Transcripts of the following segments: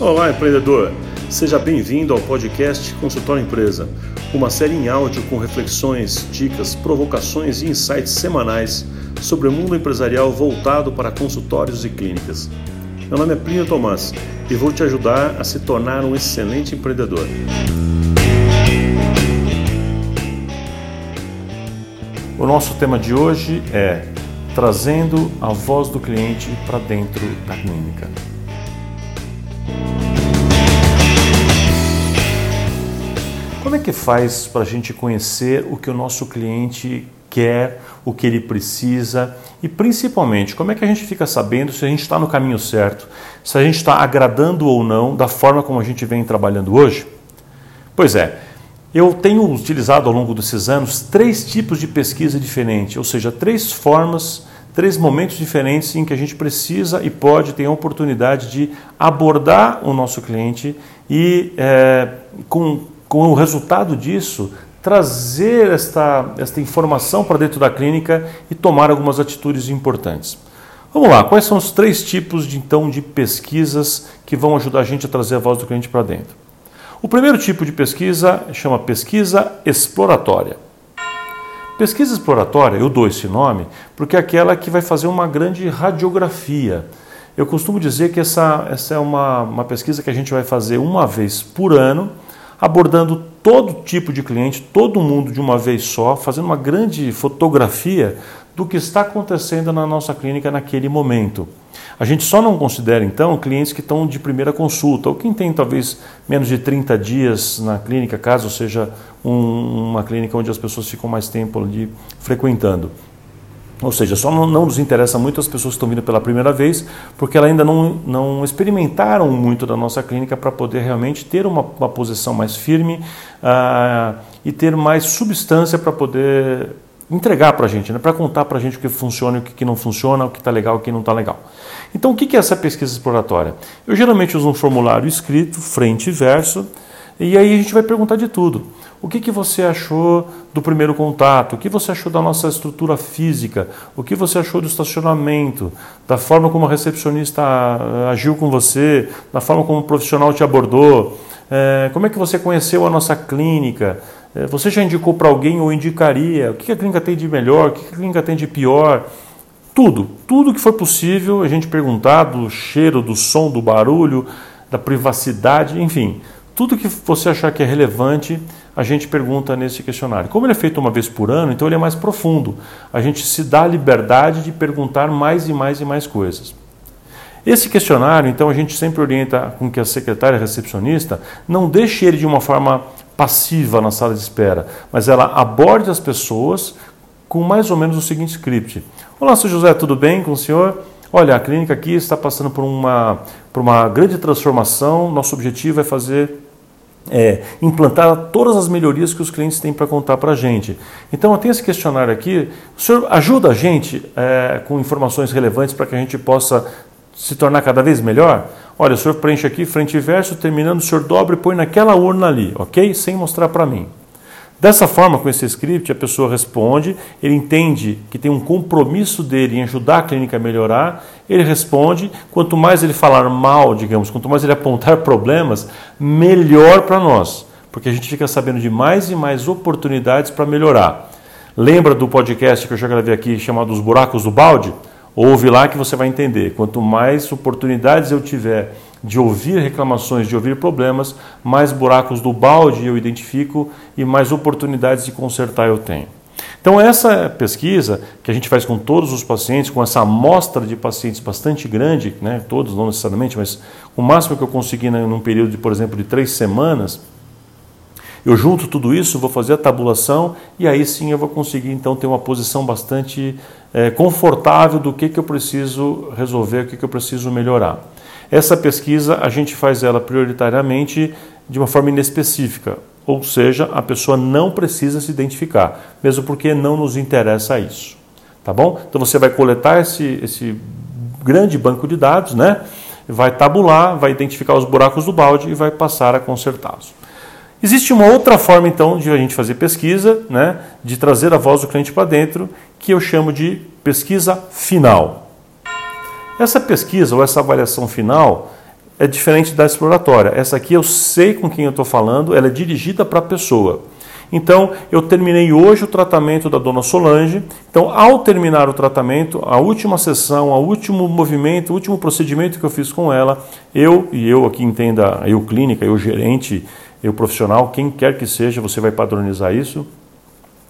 Olá, empreendedor! Seja bem-vindo ao podcast Consultório Empresa, uma série em áudio com reflexões, dicas, provocações e insights semanais sobre o mundo empresarial voltado para consultórios e clínicas. Meu nome é Plínio Tomás e vou te ajudar a se tornar um excelente empreendedor. O nosso tema de hoje é trazendo a voz do cliente para dentro da clínica. Como é que faz para a gente conhecer o que o nosso cliente quer, o que ele precisa e principalmente como é que a gente fica sabendo se a gente está no caminho certo, se a gente está agradando ou não da forma como a gente vem trabalhando hoje? Pois é, eu tenho utilizado ao longo desses anos três tipos de pesquisa diferentes, ou seja, três formas, três momentos diferentes em que a gente precisa e pode ter a oportunidade de abordar o nosso cliente e é, com com o resultado disso, trazer esta, esta informação para dentro da clínica e tomar algumas atitudes importantes. Vamos lá, quais são os três tipos de, então de pesquisas que vão ajudar a gente a trazer a voz do cliente para dentro? O primeiro tipo de pesquisa chama pesquisa exploratória. Pesquisa exploratória, eu dou esse nome porque é aquela que vai fazer uma grande radiografia. Eu costumo dizer que essa, essa é uma, uma pesquisa que a gente vai fazer uma vez por ano abordando todo tipo de cliente, todo mundo de uma vez só, fazendo uma grande fotografia do que está acontecendo na nossa clínica naquele momento. A gente só não considera então clientes que estão de primeira consulta, ou quem tem talvez menos de 30 dias na clínica, caso seja um, uma clínica onde as pessoas ficam mais tempo ali frequentando. Ou seja, só não, não, nos interessa muito as pessoas que estão vindo pela primeira vez, porque elas ainda não, não experimentaram muito da nossa clínica para poder realmente ter uma, uma posição mais firme uh, e ter mais substância para poder entregar para a gente, né? para contar para a gente o que funciona e o que não funciona, o que está legal e o que não está legal. Então, o que é essa pesquisa exploratória? Eu geralmente uso um formulário escrito, frente e verso, e aí a gente vai perguntar de tudo. O que, que você achou do primeiro contato? O que você achou da nossa estrutura física? O que você achou do estacionamento? Da forma como a recepcionista ah, agiu com você? Da forma como o profissional te abordou? É, como é que você conheceu a nossa clínica? É, você já indicou para alguém ou indicaria? O que a clínica tem de melhor? O que a clínica tem de pior? Tudo, tudo que foi possível a gente perguntar do cheiro, do som, do barulho, da privacidade, enfim tudo que você achar que é relevante, a gente pergunta nesse questionário. Como ele é feito uma vez por ano, então ele é mais profundo. A gente se dá a liberdade de perguntar mais e mais e mais coisas. Esse questionário, então, a gente sempre orienta com que a secretária recepcionista não deixe ele de uma forma passiva na sala de espera, mas ela aborde as pessoas com mais ou menos o seguinte script: Olá, seu José, tudo bem com o senhor? Olha, a clínica aqui está passando por uma, por uma grande transformação. Nosso objetivo é fazer é, implantar todas as melhorias que os clientes têm para contar para a gente. Então, eu tenho esse questionário aqui. O senhor ajuda a gente é, com informações relevantes para que a gente possa se tornar cada vez melhor? Olha, o senhor preenche aqui frente e verso, terminando, o senhor dobra e põe naquela urna ali, ok? Sem mostrar para mim. Dessa forma, com esse script, a pessoa responde, ele entende que tem um compromisso dele em ajudar a clínica a melhorar, ele responde. Quanto mais ele falar mal, digamos, quanto mais ele apontar problemas, melhor para nós, porque a gente fica sabendo de mais e mais oportunidades para melhorar. Lembra do podcast que eu já gravei aqui chamado Os Buracos do Balde? Ouve lá que você vai entender. Quanto mais oportunidades eu tiver de ouvir reclamações, de ouvir problemas, mais buracos do balde eu identifico e mais oportunidades de consertar eu tenho. Então, essa pesquisa que a gente faz com todos os pacientes, com essa amostra de pacientes bastante grande, né, todos não necessariamente, mas o máximo que eu consegui num período de, por exemplo, de três semanas, eu junto tudo isso, vou fazer a tabulação e aí sim eu vou conseguir então ter uma posição bastante é, confortável do que, que eu preciso resolver, o que, que eu preciso melhorar. Essa pesquisa a gente faz ela prioritariamente de uma forma inespecífica, ou seja, a pessoa não precisa se identificar, mesmo porque não nos interessa isso. Tá bom? Então você vai coletar esse, esse grande banco de dados, né? vai tabular, vai identificar os buracos do balde e vai passar a consertá-los. Existe uma outra forma então de a gente fazer pesquisa, né? de trazer a voz do cliente para dentro, que eu chamo de pesquisa final. Essa pesquisa ou essa avaliação final, é diferente da exploratória. Essa aqui eu sei com quem eu estou falando, ela é dirigida para a pessoa. Então, eu terminei hoje o tratamento da dona Solange. Então, ao terminar o tratamento, a última sessão, o último movimento, o último procedimento que eu fiz com ela, eu e eu aqui entenda, eu clínica, eu gerente, eu profissional, quem quer que seja, você vai padronizar isso.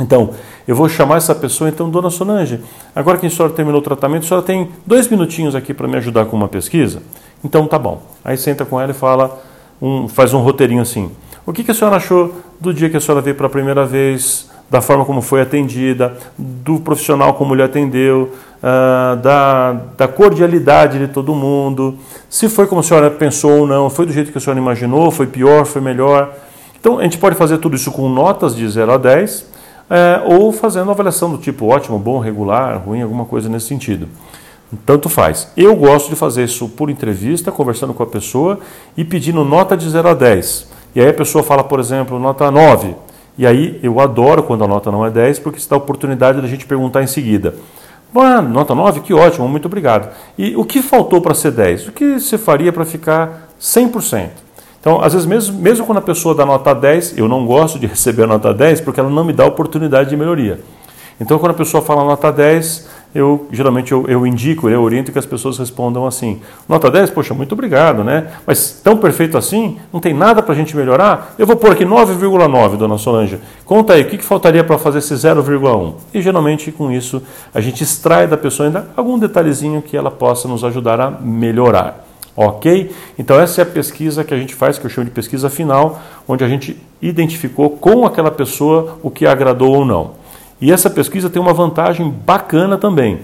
Então, eu vou chamar essa pessoa, então, dona Solange, agora que a senhora terminou o tratamento, a senhora tem dois minutinhos aqui para me ajudar com uma pesquisa? Então, tá bom. Aí senta com ela e fala, um, faz um roteirinho assim. O que, que a senhora achou do dia que a senhora veio para a primeira vez, da forma como foi atendida, do profissional como lhe atendeu, uh, da, da cordialidade de todo mundo, se foi como a senhora pensou ou não, foi do jeito que a senhora imaginou, foi pior, foi melhor. Então, a gente pode fazer tudo isso com notas de 0 a 10, é, ou fazendo avaliação do tipo ótimo, bom, regular, ruim, alguma coisa nesse sentido. Tanto faz. Eu gosto de fazer isso por entrevista, conversando com a pessoa e pedindo nota de 0 a 10. E aí a pessoa fala, por exemplo, nota 9. E aí eu adoro quando a nota não é 10, porque isso dá a oportunidade da gente perguntar em seguida. Ah, nota 9, que ótimo, muito obrigado. E o que faltou para ser 10? O que você faria para ficar 100%? Então, às vezes, mesmo, mesmo quando a pessoa dá nota 10, eu não gosto de receber a nota 10 porque ela não me dá oportunidade de melhoria. Então, quando a pessoa fala nota 10, eu geralmente eu, eu indico, eu oriento que as pessoas respondam assim. Nota 10, poxa, muito obrigado, né? Mas tão perfeito assim, não tem nada para a gente melhorar? Eu vou pôr aqui 9,9, dona Solange. Conta aí, o que, que faltaria para fazer esse 0,1? E geralmente com isso a gente extrai da pessoa ainda algum detalhezinho que ela possa nos ajudar a melhorar. Ok? Então, essa é a pesquisa que a gente faz, que eu chamo de pesquisa final, onde a gente identificou com aquela pessoa o que agradou ou não. E essa pesquisa tem uma vantagem bacana também.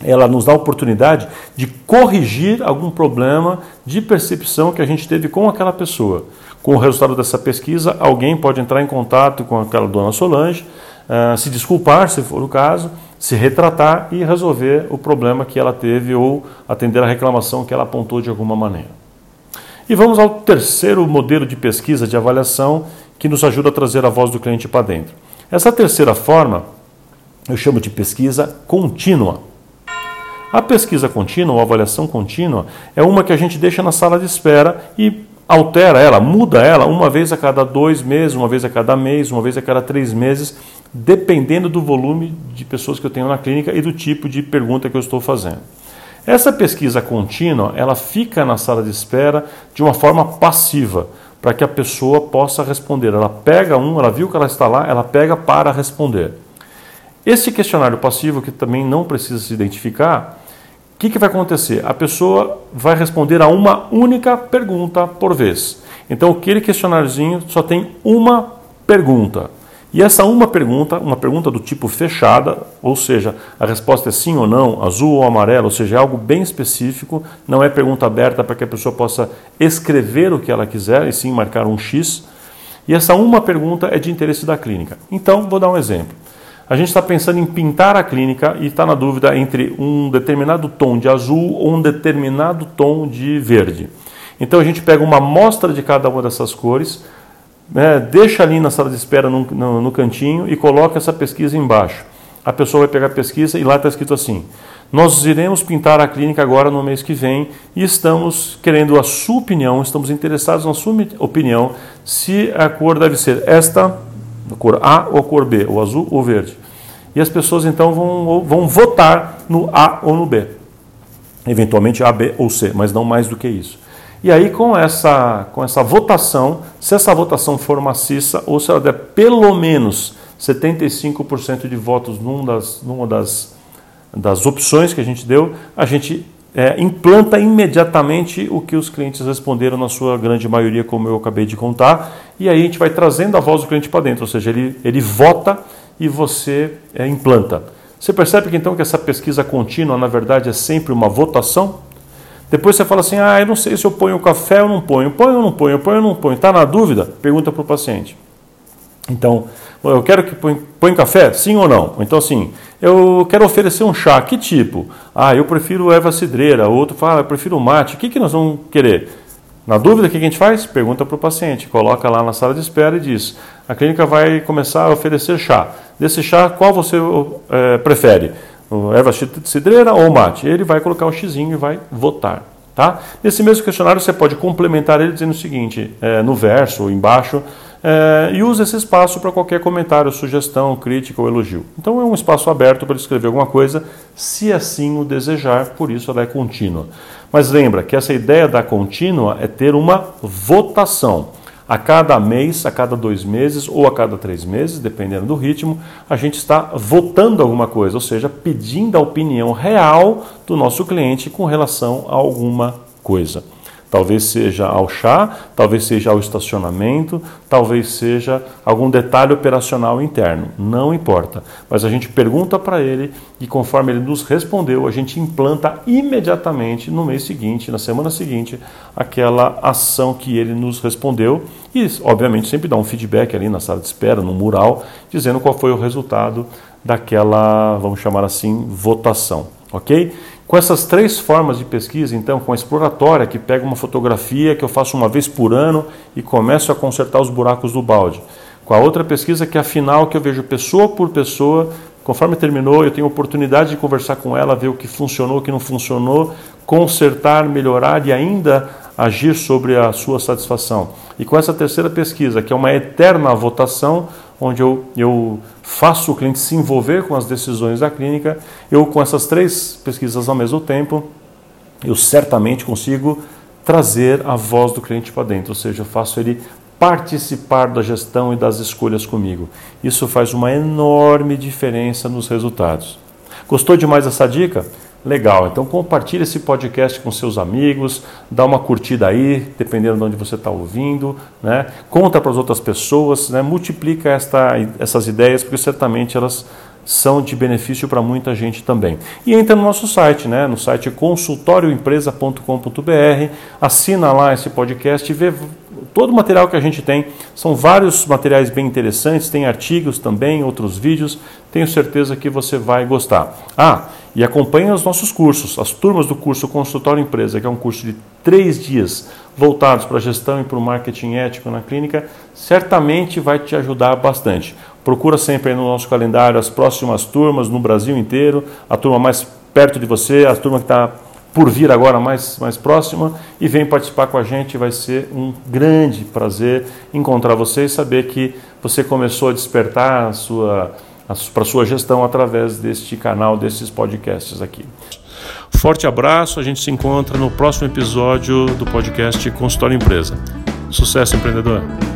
Ela nos dá a oportunidade de corrigir algum problema de percepção que a gente teve com aquela pessoa. Com o resultado dessa pesquisa, alguém pode entrar em contato com aquela dona Solange, uh, se desculpar, se for o caso, se retratar e resolver o problema que ela teve ou atender a reclamação que ela apontou de alguma maneira. E vamos ao terceiro modelo de pesquisa de avaliação que nos ajuda a trazer a voz do cliente para dentro. Essa terceira forma eu chamo de pesquisa contínua. A pesquisa contínua, ou avaliação contínua, é uma que a gente deixa na sala de espera e altera ela, muda ela uma vez a cada dois meses, uma vez a cada mês, uma vez a cada três meses, dependendo do volume de pessoas que eu tenho na clínica e do tipo de pergunta que eu estou fazendo. Essa pesquisa contínua, ela fica na sala de espera de uma forma passiva para que a pessoa possa responder. Ela pega um, ela viu que ela está lá, ela pega para responder. Esse questionário passivo, que também não precisa se identificar, o que, que vai acontecer? A pessoa vai responder a uma única pergunta por vez. Então, aquele questionáriozinho só tem uma pergunta. E essa uma pergunta, uma pergunta do tipo fechada, ou seja, a resposta é sim ou não, azul ou amarelo, ou seja, é algo bem específico, não é pergunta aberta para que a pessoa possa escrever o que ela quiser e sim marcar um X. E essa uma pergunta é de interesse da clínica. Então, vou dar um exemplo. A gente está pensando em pintar a clínica e está na dúvida entre um determinado tom de azul ou um determinado tom de verde. Então a gente pega uma amostra de cada uma dessas cores, né, deixa ali na sala de espera no, no, no cantinho e coloca essa pesquisa embaixo. A pessoa vai pegar a pesquisa e lá está escrito assim: Nós iremos pintar a clínica agora no mês que vem e estamos querendo a sua opinião, estamos interessados na sua opinião se a cor deve ser esta, a cor A ou a cor B, o azul ou verde. E as pessoas então vão, vão votar no A ou no B. Eventualmente A, B ou C, mas não mais do que isso. E aí, com essa, com essa votação, se essa votação for maciça, ou se ela der pelo menos 75% de votos num das, numa das, das opções que a gente deu, a gente é, implanta imediatamente o que os clientes responderam na sua grande maioria, como eu acabei de contar, e aí a gente vai trazendo a voz do cliente para dentro, ou seja, ele, ele vota e você é, implanta. Você percebe que então que essa pesquisa contínua, na verdade, é sempre uma votação? Depois você fala assim: ah, eu não sei se eu ponho café ou não ponho, ponho ou não ponho, ponho ou não ponho. Está na dúvida? Pergunta para o paciente. Então, eu quero que põe, põe café? Sim ou não? Então, assim, eu quero oferecer um chá, que tipo? Ah, eu prefiro erva cidreira, outro fala, eu prefiro mate. O que, que nós vamos querer? Na dúvida, o que a gente faz? Pergunta para o paciente, coloca lá na sala de espera e diz: a clínica vai começar a oferecer chá. Desse chá, qual você é, prefere? Erva cidreira ou mate. Ele vai colocar o xizinho e vai votar. Tá? Nesse mesmo questionário você pode complementar ele dizendo o seguinte, é, no verso ou embaixo, é, e use esse espaço para qualquer comentário, sugestão, crítica ou elogio. Então é um espaço aberto para escrever alguma coisa, se assim o desejar, por isso ela é contínua. Mas lembra que essa ideia da contínua é ter uma votação. A cada mês, a cada dois meses ou a cada três meses, dependendo do ritmo, a gente está votando alguma coisa, ou seja, pedindo a opinião real do nosso cliente com relação a alguma coisa. Talvez seja ao chá, talvez seja ao estacionamento, talvez seja algum detalhe operacional interno, não importa. Mas a gente pergunta para ele e conforme ele nos respondeu, a gente implanta imediatamente no mês seguinte, na semana seguinte, aquela ação que ele nos respondeu e, obviamente, sempre dá um feedback ali na sala de espera, no mural, dizendo qual foi o resultado daquela, vamos chamar assim, votação, ok? Com essas três formas de pesquisa, então, com a exploratória, que pega uma fotografia que eu faço uma vez por ano e começo a consertar os buracos do balde. Com a outra pesquisa, que é a final, que eu vejo pessoa por pessoa, conforme terminou, eu tenho oportunidade de conversar com ela, ver o que funcionou, o que não funcionou, consertar, melhorar e ainda agir sobre a sua satisfação. E com essa terceira pesquisa, que é uma eterna votação, onde eu, eu faço o cliente se envolver com as decisões da clínica, eu com essas três pesquisas ao mesmo tempo, eu certamente consigo trazer a voz do cliente para dentro, ou seja, eu faço ele participar da gestão e das escolhas comigo. Isso faz uma enorme diferença nos resultados. Gostou demais dessa dica? Legal, então compartilhe esse podcast com seus amigos, dá uma curtida aí, dependendo de onde você está ouvindo, né? conta para as outras pessoas, né? multiplica esta, essas ideias, porque certamente elas são de benefício para muita gente também. E entra no nosso site, né? no site consultórioempresa.com.br, assina lá esse podcast e vê todo o material que a gente tem. São vários materiais bem interessantes, tem artigos também, outros vídeos. Tenho certeza que você vai gostar. Ah, e acompanhe os nossos cursos, as turmas do curso Consultório Empresa, que é um curso de três dias voltados para a gestão e para o marketing ético na clínica, certamente vai te ajudar bastante. Procura sempre no nosso calendário as próximas turmas no Brasil inteiro, a turma mais perto de você, a turma que está por vir agora mais, mais próxima e vem participar com a gente. Vai ser um grande prazer encontrar você e saber que você começou a despertar a sua para sua gestão através deste canal, desses podcasts aqui. Forte abraço, a gente se encontra no próximo episódio do podcast Consultório Empresa. Sucesso, empreendedor!